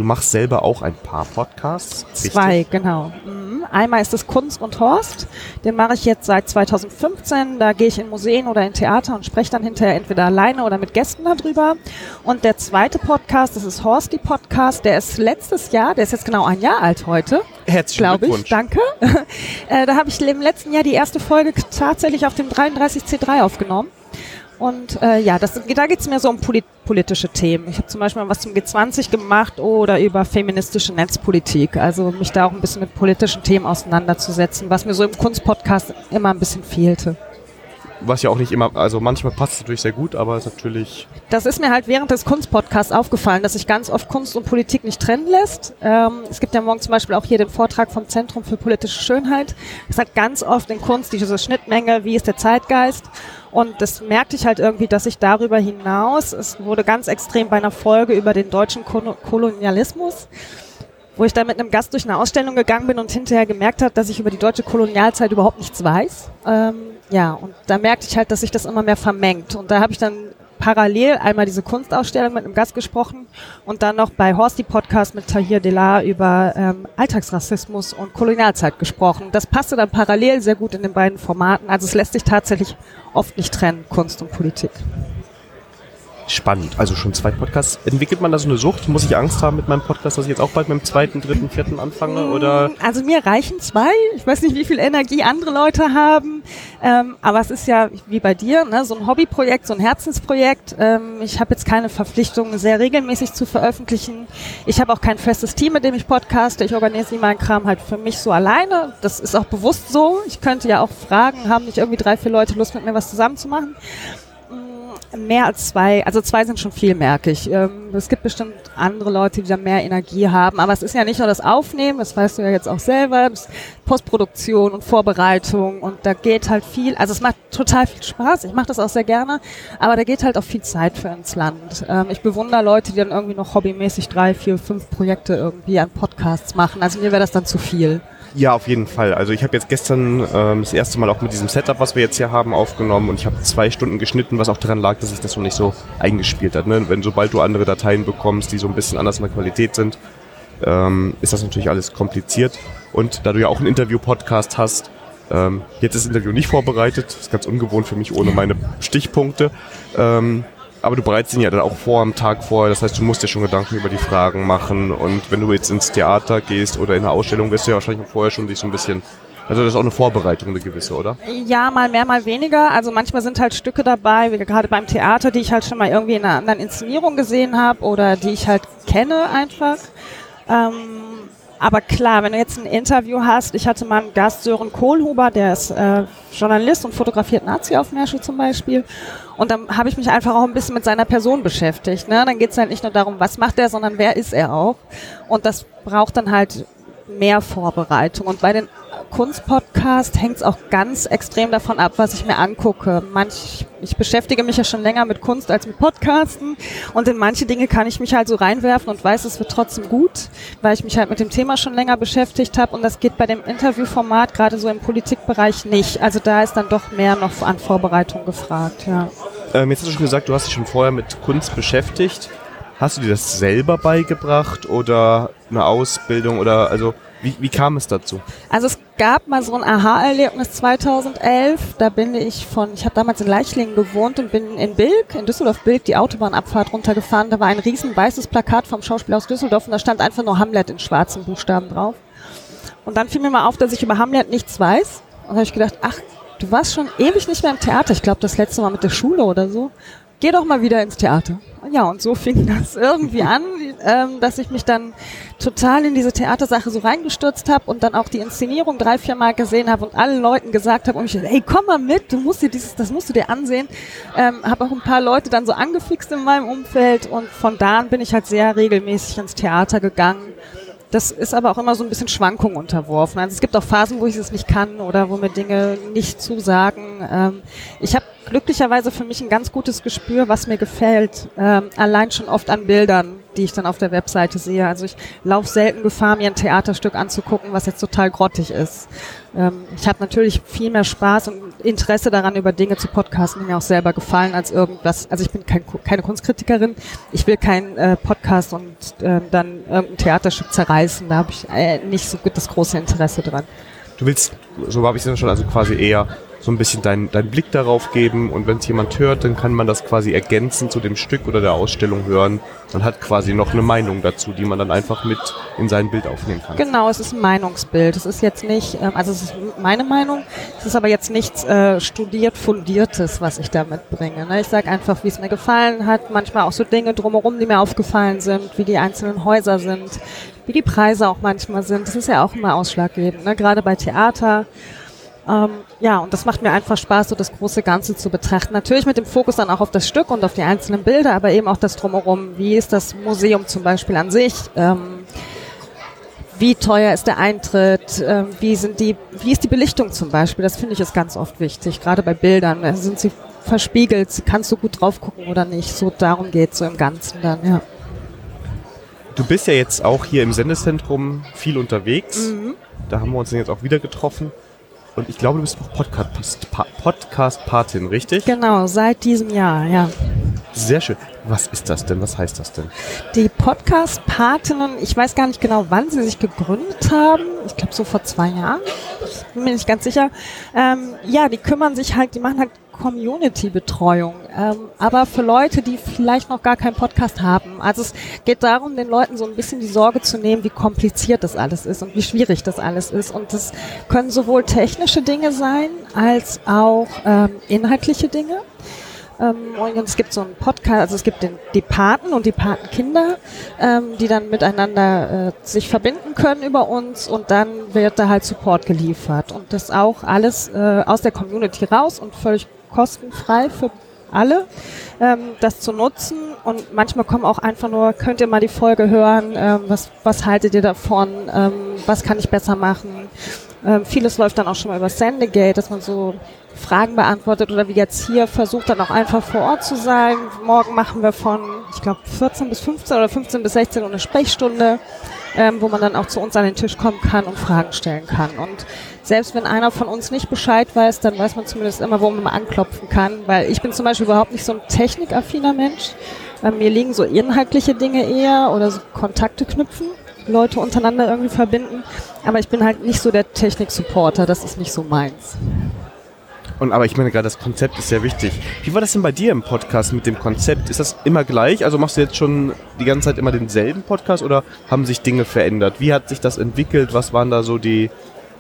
du machst selber auch ein paar Podcasts. richtig? Zwei, genau. Mhm. Einmal ist es Kunst und Horst. Den mache ich jetzt seit 2015. Da gehe ich in Museen oder in Theater und spreche dann hinterher entweder alleine oder mit Gästen darüber. Und der zweite Podcast, das ist Horst, die Podcast. Der ist letztes Jahr, der ist jetzt genau ein Jahr alt heute. Herzlichen Glaube ich, Glückwunsch. danke. <laughs> äh, da habe ich im letzten Jahr die erste Folge tatsächlich auf dem 33C3 aufgenommen. Und äh, ja, das, da geht's mir so um polit politische Themen. Ich habe zum Beispiel mal was zum G20 gemacht oder über feministische Netzpolitik. Also mich da auch ein bisschen mit politischen Themen auseinanderzusetzen, was mir so im Kunstpodcast immer ein bisschen fehlte. Was ja auch nicht immer, also manchmal passt es natürlich sehr gut, aber es ist natürlich Das ist mir halt während des Kunstpodcasts aufgefallen, dass sich ganz oft Kunst und Politik nicht trennen lässt. Ähm, es gibt ja morgen zum Beispiel auch hier den Vortrag vom Zentrum für politische Schönheit. Es hat ganz oft in Kunst diese Schnittmenge, wie ist der Zeitgeist? Und das merkte ich halt irgendwie, dass ich darüber hinaus, es wurde ganz extrem bei einer Folge über den deutschen Kolo- Kolonialismus, wo ich da mit einem Gast durch eine Ausstellung gegangen bin und hinterher gemerkt habe, dass ich über die deutsche Kolonialzeit überhaupt nichts weiß. Ähm, ja, und da merkte ich halt, dass sich das immer mehr vermengt. Und da habe ich dann parallel einmal diese Kunstausstellung mit einem Gast gesprochen und dann noch bei Horsti Podcast mit Tahir Delar über ähm, Alltagsrassismus und Kolonialzeit gesprochen. Das passte dann parallel sehr gut in den beiden Formaten. Also es lässt sich tatsächlich oft nicht trennen, Kunst und Politik. Spannend. Also schon zwei Podcasts. Entwickelt man da so eine Sucht? Muss ich Angst haben mit meinem Podcast, dass ich jetzt auch bald mit dem zweiten, dritten, vierten anfange? Oder Also mir reichen zwei. Ich weiß nicht, wie viel Energie andere Leute haben. Ähm, aber es ist ja wie bei dir, ne, so ein Hobbyprojekt, so ein Herzensprojekt. Ähm, ich habe jetzt keine Verpflichtung, sehr regelmäßig zu veröffentlichen. Ich habe auch kein festes Team, mit dem ich podcaste. Ich organisiere meinen Kram halt für mich so alleine. Das ist auch bewusst so. Ich könnte ja auch fragen, haben nicht irgendwie drei, vier Leute Lust, mit mir was zusammen zu machen? Mehr als zwei, also zwei sind schon viel, merke ich. Ähm, es gibt bestimmt andere Leute, die da mehr Energie haben, aber es ist ja nicht nur das Aufnehmen, das weißt du ja jetzt auch selber, Postproduktion und Vorbereitung und da geht halt viel, also es macht total viel Spaß, ich mache das auch sehr gerne, aber da geht halt auch viel Zeit für ins Land. Ähm, ich bewundere Leute, die dann irgendwie noch hobbymäßig drei, vier, fünf Projekte irgendwie an Podcasts machen, also mir wäre das dann zu viel. Ja, auf jeden Fall. Also ich habe jetzt gestern ähm, das erste Mal auch mit diesem Setup, was wir jetzt hier haben, aufgenommen und ich habe zwei Stunden geschnitten, was auch daran lag, dass sich das so nicht so eingespielt hat. Ne? Wenn sobald du andere Dateien bekommst, die so ein bisschen anders in der Qualität sind, ähm, ist das natürlich alles kompliziert. Und da du ja auch einen Interview-Podcast hast, ähm, jetzt ist das Interview nicht vorbereitet, ist ganz ungewohnt für mich ohne meine Stichpunkte. Ähm, aber du bereitest ihn ja dann auch vor am Tag vorher. Das heißt, du musst dir schon Gedanken über die Fragen machen. Und wenn du jetzt ins Theater gehst oder in eine Ausstellung, wirst du ja wahrscheinlich vorher schon dich so ein bisschen. Also das ist auch eine Vorbereitung, eine gewisse, oder? Ja, mal mehr, mal weniger. Also manchmal sind halt Stücke dabei, wie gerade beim Theater, die ich halt schon mal irgendwie in einer anderen Inszenierung gesehen habe oder die ich halt kenne einfach. Ähm, aber klar, wenn du jetzt ein Interview hast, ich hatte mal einen Gast, Sören Kohlhuber, der ist äh, Journalist und fotografiert Nazi-Aufmärsche zum Beispiel. Und dann habe ich mich einfach auch ein bisschen mit seiner Person beschäftigt. Ne? Dann geht es halt nicht nur darum, was macht er, sondern wer ist er auch. Und das braucht dann halt mehr Vorbereitung. Und bei den Kunstpodcast hängt es auch ganz extrem davon ab, was ich mir angucke. Manch, ich beschäftige mich ja schon länger mit Kunst als mit Podcasten und in manche Dinge kann ich mich halt so reinwerfen und weiß, es wird trotzdem gut, weil ich mich halt mit dem Thema schon länger beschäftigt habe und das geht bei dem Interviewformat gerade so im Politikbereich nicht. Also da ist dann doch mehr noch an Vorbereitung gefragt, ja. Ähm, jetzt hast du schon gesagt, du hast dich schon vorher mit Kunst beschäftigt. Hast du dir das selber beigebracht oder eine Ausbildung oder also wie, wie kam es dazu? Also es gab mal so ein Aha-Erlebnis 2011. Da bin ich von, ich habe damals in Leichlingen gewohnt und bin in Bilk, in Düsseldorf-Bilk, die Autobahnabfahrt runtergefahren. Da war ein riesen weißes Plakat vom Schauspiel aus Düsseldorf und da stand einfach nur Hamlet in schwarzen Buchstaben drauf. Und dann fiel mir mal auf, dass ich über Hamlet nichts weiß. Und habe ich gedacht, ach, du warst schon ewig nicht mehr im Theater. Ich glaube, das letzte Mal mit der Schule oder so. Geh doch mal wieder ins Theater. Ja, und so fing das irgendwie <laughs> an, ähm, dass ich mich dann total in diese Theatersache so reingestürzt habe und dann auch die Inszenierung drei, vier Mal gesehen habe und allen Leuten gesagt habe, und ich, ey, komm mal mit, du musst dir dieses, das musst du dir ansehen. Ähm, habe auch ein paar Leute dann so angefixt in meinem Umfeld und von da an bin ich halt sehr regelmäßig ins Theater gegangen. Das ist aber auch immer so ein bisschen Schwankungen unterworfen. Also es gibt auch Phasen, wo ich es nicht kann oder wo mir Dinge nicht zusagen. Ähm, ich habe glücklicherweise für mich ein ganz gutes Gespür, was mir gefällt. Ähm, allein schon oft an Bildern. Die ich dann auf der Webseite sehe. Also ich laufe selten Gefahr, mir ein Theaterstück anzugucken, was jetzt total grottig ist. Ähm, ich habe natürlich viel mehr Spaß und Interesse daran, über Dinge zu podcasten, die mir auch selber gefallen, als irgendwas. Also ich bin kein, keine Kunstkritikerin. Ich will keinen äh, Podcast und äh, dann irgendein Theaterstück zerreißen. Da habe ich äh, nicht so gut das große Interesse dran. Du willst, so habe ich es schon, also quasi eher so ein bisschen deinen dein Blick darauf geben und wenn es jemand hört, dann kann man das quasi ergänzen zu dem Stück oder der Ausstellung hören. Man hat quasi noch eine Meinung dazu, die man dann einfach mit in sein Bild aufnehmen kann. Genau, es ist ein Meinungsbild. Es ist jetzt nicht, ähm, also es ist meine Meinung, es ist aber jetzt nichts äh, studiert, fundiertes, was ich da mitbringe. Ne? Ich sage einfach, wie es mir gefallen hat, manchmal auch so Dinge drumherum, die mir aufgefallen sind, wie die einzelnen Häuser sind, wie die Preise auch manchmal sind. Das ist ja auch immer ausschlaggebend, ne? gerade bei Theater. Ähm, ja, und das macht mir einfach Spaß, so das große Ganze zu betrachten. Natürlich mit dem Fokus dann auch auf das Stück und auf die einzelnen Bilder, aber eben auch das Drumherum. Wie ist das Museum zum Beispiel an sich? Ähm, wie teuer ist der Eintritt? Ähm, wie sind die, wie ist die Belichtung zum Beispiel? Das finde ich ist ganz oft wichtig, gerade bei Bildern. Also sind sie verspiegelt? Kannst du gut drauf gucken oder nicht? So darum geht so im Ganzen dann, ja. Du bist ja jetzt auch hier im Sendezentrum viel unterwegs. Mhm. Da haben wir uns jetzt auch wieder getroffen. Und ich glaube, du bist auch Podcast-Patin, Podcast richtig? Genau, seit diesem Jahr, ja. Sehr schön. Was ist das denn? Was heißt das denn? Die Podcast-Patinnen, ich weiß gar nicht genau, wann sie sich gegründet haben. Ich glaube so vor zwei Jahren. Ich bin mir nicht ganz sicher. Ähm, ja, die kümmern sich halt, die machen halt Community-Betreuung. Ähm, aber für Leute, die vielleicht noch gar keinen Podcast haben. Also es geht darum, den Leuten so ein bisschen die Sorge zu nehmen, wie kompliziert das alles ist und wie schwierig das alles ist. Und das können sowohl technische Dinge sein, als auch ähm, inhaltliche Dinge. Ähm, und es gibt so einen Podcast, also es gibt den, die Paten und die Patenkinder, ähm, die dann miteinander äh, sich verbinden können über uns und dann wird da halt Support geliefert. Und das auch alles äh, aus der Community raus und völlig kostenfrei für alle, ähm, das zu nutzen. Und manchmal kommen auch einfach nur, könnt ihr mal die Folge hören, ähm, was, was haltet ihr davon, ähm, was kann ich besser machen. Ähm, vieles läuft dann auch schon mal über Sendegate, dass man so Fragen beantwortet oder wie jetzt hier versucht dann auch einfach vor Ort zu sein. Morgen machen wir von, ich glaube, 14 bis 15 oder 15 bis 16 Uhr eine Sprechstunde, ähm, wo man dann auch zu uns an den Tisch kommen kann und Fragen stellen kann. Und selbst wenn einer von uns nicht Bescheid weiß, dann weiß man zumindest immer, wo man mal anklopfen kann, weil ich bin zum Beispiel überhaupt nicht so ein technikaffiner Mensch. Ähm, mir liegen so inhaltliche Dinge eher oder so Kontakte knüpfen. Leute untereinander irgendwie verbinden. Aber ich bin halt nicht so der Technik-Supporter, das ist nicht so meins. Und aber ich meine gerade, das Konzept ist sehr wichtig. Wie war das denn bei dir im Podcast mit dem Konzept? Ist das immer gleich? Also machst du jetzt schon die ganze Zeit immer denselben Podcast oder haben sich Dinge verändert? Wie hat sich das entwickelt? Was waren da so die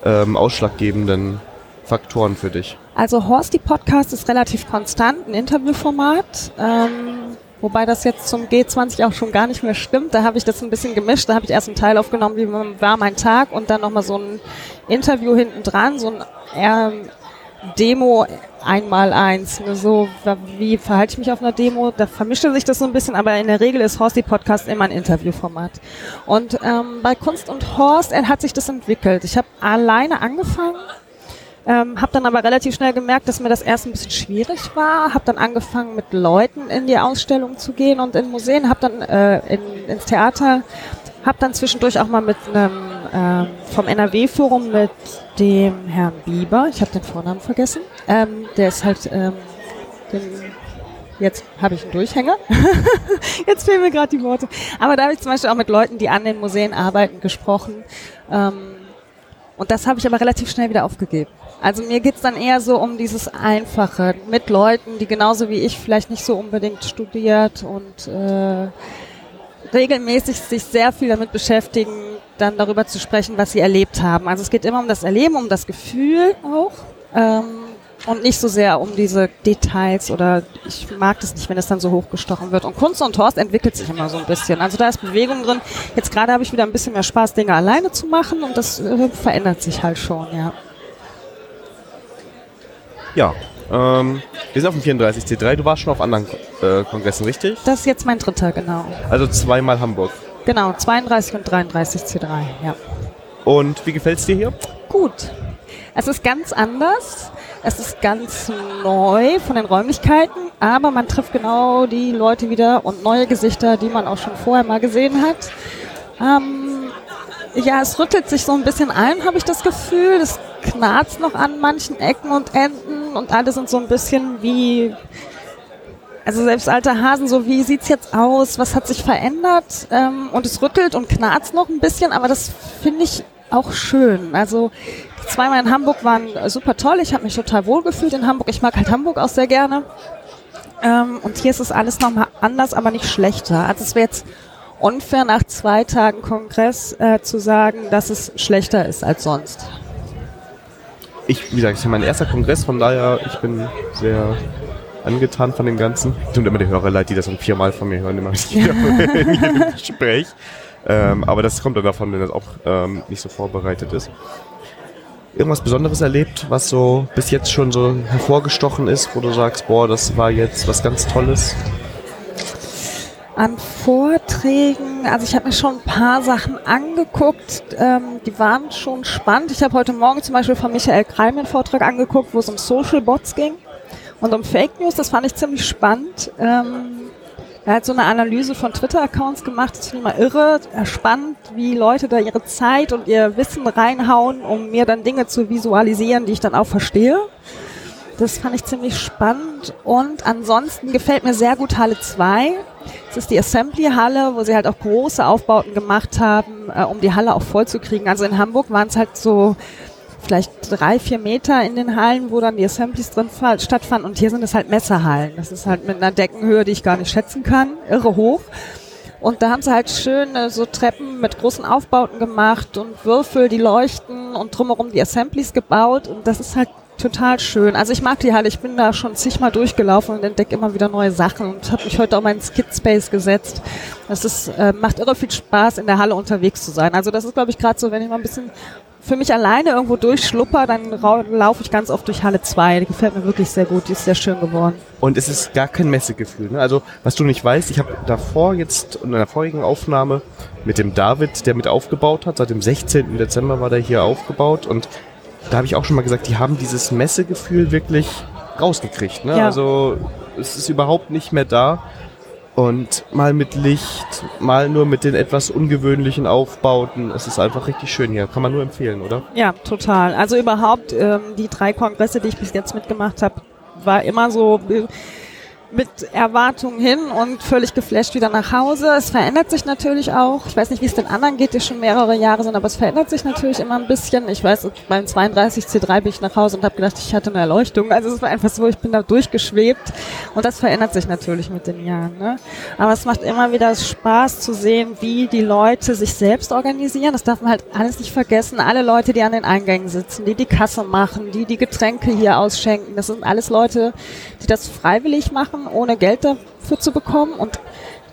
ähm, ausschlaggebenden Faktoren für dich? Also Horst, die Podcast ist relativ konstant, ein Interviewformat. Ähm, wobei das jetzt zum G20 auch schon gar nicht mehr stimmt. Da habe ich das ein bisschen gemischt. Da habe ich erst einen Teil aufgenommen, wie war mein Tag und dann nochmal so ein Interview hinten dran, so ein eher Demo einmal eins. Ne, so, wie verhalte ich mich auf einer Demo? Da vermischte sich das so ein bisschen, aber in der Regel ist Horst die Podcast immer ein Interviewformat. Und ähm, bei Kunst und Horst er hat sich das entwickelt. Ich habe alleine angefangen, ähm, habe dann aber relativ schnell gemerkt, dass mir das erst ein bisschen schwierig war. Habe dann angefangen, mit Leuten in die Ausstellung zu gehen und in Museen. Habe dann äh, in, ins Theater. Habe dann zwischendurch auch mal mit einem ähm, vom NRW-Forum mit dem Herrn Bieber, ich habe den Vornamen vergessen, ähm, der ist halt, ähm, den, jetzt habe ich einen Durchhänger, <laughs> jetzt fehlen mir gerade die Worte, aber da habe ich zum Beispiel auch mit Leuten, die an den Museen arbeiten, gesprochen. Ähm, und das habe ich aber relativ schnell wieder aufgegeben. Also mir geht's dann eher so um dieses Einfache mit Leuten, die genauso wie ich vielleicht nicht so unbedingt studiert und äh, regelmäßig sich sehr viel damit beschäftigen, dann darüber zu sprechen, was sie erlebt haben. Also es geht immer um das Erleben, um das Gefühl auch. Ähm, und nicht so sehr um diese Details oder ich mag das nicht, wenn es dann so hochgestochen wird. Und Kunst und Horst entwickelt sich immer so ein bisschen. Also da ist Bewegung drin. Jetzt gerade habe ich wieder ein bisschen mehr Spaß, Dinge alleine zu machen und das äh, verändert sich halt schon, ja. Ja, ähm, wir sind auf dem 34C3. Du warst schon auf anderen äh, Kongressen, richtig? Das ist jetzt mein dritter, genau. Also zweimal Hamburg. Genau, 32 und 33 C3, ja. Und wie gefällt es dir hier? Gut. Es ist ganz anders. Es ist ganz neu von den Räumlichkeiten, aber man trifft genau die Leute wieder und neue Gesichter, die man auch schon vorher mal gesehen hat. Ähm, ja, es rüttelt sich so ein bisschen ein, habe ich das Gefühl. Es knarzt noch an manchen Ecken und Enden und alle sind so ein bisschen wie, also selbst alte Hasen, so wie sieht's jetzt aus, was hat sich verändert? Ähm, und es rüttelt und knarzt noch ein bisschen, aber das finde ich auch schön. Also zweimal in Hamburg waren super toll. Ich habe mich total wohl gefühlt in Hamburg. Ich mag halt Hamburg auch sehr gerne. Ähm, und hier ist es alles nochmal anders, aber nicht schlechter. Also es wäre jetzt unfair nach zwei Tagen Kongress äh, zu sagen, dass es schlechter ist als sonst. Ich, wie gesagt, es ist mein erster Kongress, von daher, ich bin sehr angetan von dem Ganzen. Tut immer die Hörer leid, die das dann viermal von mir hören, immer <laughs> in jedem Gespräch. Ähm, aber das kommt dann davon, wenn das auch ähm, nicht so vorbereitet ist. Irgendwas Besonderes erlebt, was so bis jetzt schon so hervorgestochen ist, wo du sagst, boah, das war jetzt was ganz Tolles? An Vorträgen, also ich habe mir schon ein paar Sachen angeguckt, ähm, die waren schon spannend. Ich habe heute Morgen zum Beispiel von Michael Kreim einen Vortrag angeguckt, wo es um Social Bots ging und um Fake News. Das fand ich ziemlich spannend. Ähm, er hat so eine Analyse von Twitter-Accounts gemacht, das finde ich mal irre, spannend, wie Leute da ihre Zeit und ihr Wissen reinhauen, um mir dann Dinge zu visualisieren, die ich dann auch verstehe. Das fand ich ziemlich spannend. Und ansonsten gefällt mir sehr gut Halle 2. Das ist die Assembly-Halle, wo sie halt auch große Aufbauten gemacht haben, äh, um die Halle auch voll zu kriegen. Also in Hamburg waren es halt so vielleicht drei, vier Meter in den Hallen, wo dann die Assemblies drin stattfanden. Und hier sind es halt Messerhallen. Das ist halt mit einer Deckenhöhe, die ich gar nicht schätzen kann. Irre hoch. Und da haben sie halt schön äh, so Treppen mit großen Aufbauten gemacht und Würfel, die leuchten und drumherum die Assemblies gebaut. Und das ist halt total schön. Also ich mag die Halle. Ich bin da schon zigmal durchgelaufen und entdecke immer wieder neue Sachen und habe mich heute auch mal ins Kidspace gesetzt. Das ist, äh, macht irre viel Spaß, in der Halle unterwegs zu sein. Also das ist, glaube ich, gerade so, wenn ich mal ein bisschen für mich alleine irgendwo durchschlupper, dann laufe ich ganz oft durch Halle 2. Die gefällt mir wirklich sehr gut. Die ist sehr schön geworden. Und es ist gar kein Messegefühl. Ne? Also, was du nicht weißt, ich habe davor jetzt in einer vorigen Aufnahme mit dem David, der mit aufgebaut hat, seit dem 16. Dezember war der hier aufgebaut und da habe ich auch schon mal gesagt, die haben dieses Messegefühl wirklich rausgekriegt. Ne? Ja. Also es ist überhaupt nicht mehr da. Und mal mit Licht, mal nur mit den etwas ungewöhnlichen Aufbauten. Es ist einfach richtig schön hier. Kann man nur empfehlen, oder? Ja, total. Also überhaupt ähm, die drei Kongresse, die ich bis jetzt mitgemacht habe, war immer so mit Erwartungen hin und völlig geflasht wieder nach Hause. Es verändert sich natürlich auch. Ich weiß nicht, wie es den anderen geht, die schon mehrere Jahre sind, aber es verändert sich natürlich immer ein bisschen. Ich weiß, beim 32 C3 bin ich nach Hause und habe gedacht, ich hatte eine Erleuchtung. Also es war einfach so, ich bin da durchgeschwebt und das verändert sich natürlich mit den Jahren. Ne? Aber es macht immer wieder Spaß zu sehen, wie die Leute sich selbst organisieren. Das darf man halt alles nicht vergessen. Alle Leute, die an den Eingängen sitzen, die die Kasse machen, die die Getränke hier ausschenken, das sind alles Leute, die das freiwillig machen machen, ohne Geld dafür zu bekommen und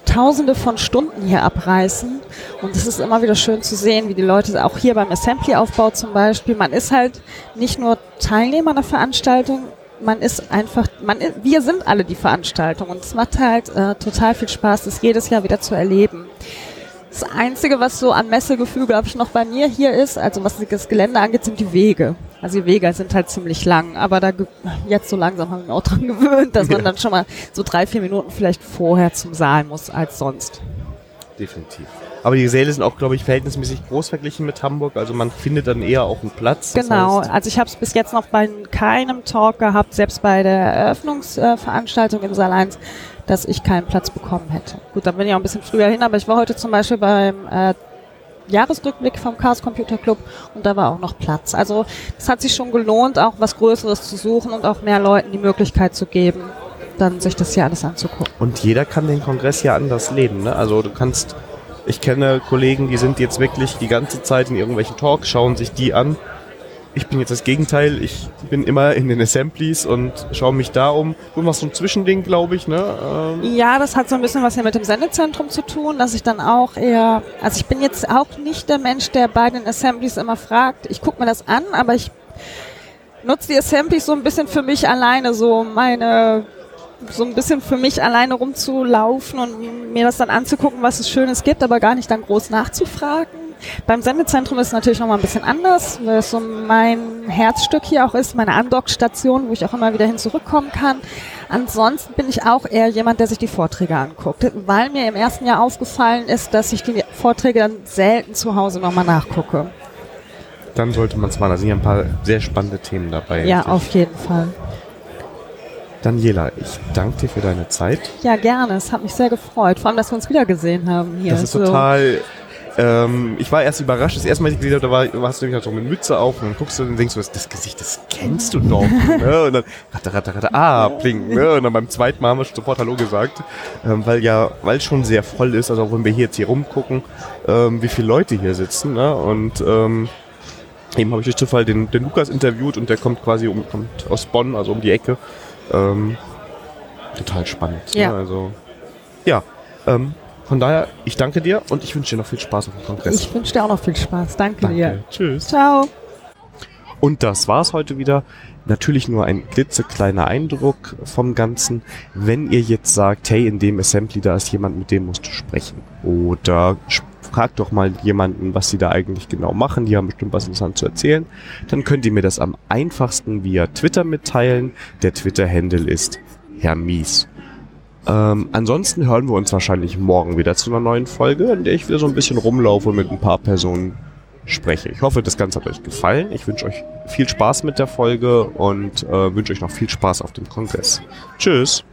Tausende von Stunden hier abreißen. Und es ist immer wieder schön zu sehen, wie die Leute auch hier beim Assembly-Aufbau zum Beispiel, man ist halt nicht nur Teilnehmer einer Veranstaltung, man ist einfach, man, wir sind alle die Veranstaltung und es macht halt äh, total viel Spaß, das jedes Jahr wieder zu erleben. Das Einzige, was so an Messegefühl, glaube ich, noch bei mir hier ist, also was das Gelände angeht, sind die Wege. Also die Wege sind halt ziemlich lang, aber da jetzt so langsam haben wir auch dran <laughs> gewöhnt, dass man dann schon mal so drei, vier Minuten vielleicht vorher zum Saal muss als sonst. Definitiv. Aber die Säle sind auch, glaube ich, verhältnismäßig groß verglichen mit Hamburg. Also man findet dann eher auch einen Platz. Genau. Heißt also ich habe es bis jetzt noch bei keinem Talk gehabt, selbst bei der Eröffnungsveranstaltung im Saal 1, dass ich keinen Platz bekommen hätte. Gut, dann bin ich auch ein bisschen früher hin, aber ich war heute zum Beispiel beim äh, Jahresrückblick vom Chaos Computer Club und da war auch noch Platz. Also es hat sich schon gelohnt, auch was Größeres zu suchen und auch mehr Leuten die Möglichkeit zu geben, dann sich das hier alles anzugucken. Und jeder kann den Kongress ja anders leben. Ne? Also du kannst, ich kenne Kollegen, die sind jetzt wirklich die ganze Zeit in irgendwelchen Talks, schauen sich die an ich bin jetzt das Gegenteil. Ich bin immer in den Assemblies und schaue mich da um. Du machst so ein Zwischending, glaube ich, ne? Ähm ja, das hat so ein bisschen was hier mit dem Sendezentrum zu tun, dass ich dann auch eher, also ich bin jetzt auch nicht der Mensch, der bei den Assemblies immer fragt. Ich gucke mir das an, aber ich nutze die Assemblies so ein bisschen für mich alleine, so meine so ein bisschen für mich alleine rumzulaufen und mir das dann anzugucken, was es Schönes gibt, aber gar nicht dann groß nachzufragen. Beim Sendezentrum ist es natürlich nochmal ein bisschen anders, weil es so mein Herzstück hier auch ist, meine Andockstation, wo ich auch immer wieder hin zurückkommen kann. Ansonsten bin ich auch eher jemand, der sich die Vorträge anguckt, weil mir im ersten Jahr aufgefallen ist, dass ich die Vorträge dann selten zu Hause nochmal nachgucke. Dann sollte man es mal, da sind ja ein paar sehr spannende Themen dabei. Ja, auf jeden Fall. Daniela, ich danke dir für deine Zeit. Ja, gerne. Es hat mich sehr gefreut. Vor allem, dass wir uns wieder gesehen haben hier. Das ist So. total. Ähm, ich war erst überrascht, das erste Mal, als ich gesehen habe, da war, du hast du nämlich so eine Mütze auf und dann guckst du und denkst du, das, Gesicht, das kennst du doch. <laughs> ne? Und dann ratter, ratter, ratter, ah, bling. Ne? Und dann beim zweiten Mal haben wir sofort Hallo gesagt, ähm, weil ja, weil es schon sehr voll ist, also auch wenn wir hier jetzt hier rumgucken, ähm, wie viele Leute hier sitzen. Ne? Und ähm, eben habe ich durch Zufall den, den Lukas interviewt und der kommt quasi um, kommt aus Bonn, also um die Ecke. Ähm, total spannend. Ja. Ne? Also, ja. Ähm, von daher, ich danke dir und ich wünsche dir noch viel Spaß auf dem Kongress. Ich wünsche dir auch noch viel Spaß. Danke, dir. danke. Tschüss. Ciao. Und das war's heute wieder. Natürlich nur ein klitzekleiner Eindruck vom Ganzen. Wenn ihr jetzt sagt, hey, in dem Assembly, da ist jemand, mit dem musst du sprechen. Oder fragt doch mal jemanden, was sie da eigentlich genau machen. Die haben bestimmt was interessant zu erzählen. Dann könnt ihr mir das am einfachsten via Twitter mitteilen. Der Twitter-Handle ist Herr Mies. Ähm, ansonsten hören wir uns wahrscheinlich morgen wieder zu einer neuen Folge, in der ich wieder so ein bisschen rumlaufe und mit ein paar Personen spreche. Ich hoffe, das Ganze hat euch gefallen. Ich wünsche euch viel Spaß mit der Folge und äh, wünsche euch noch viel Spaß auf dem Kongress. Tschüss.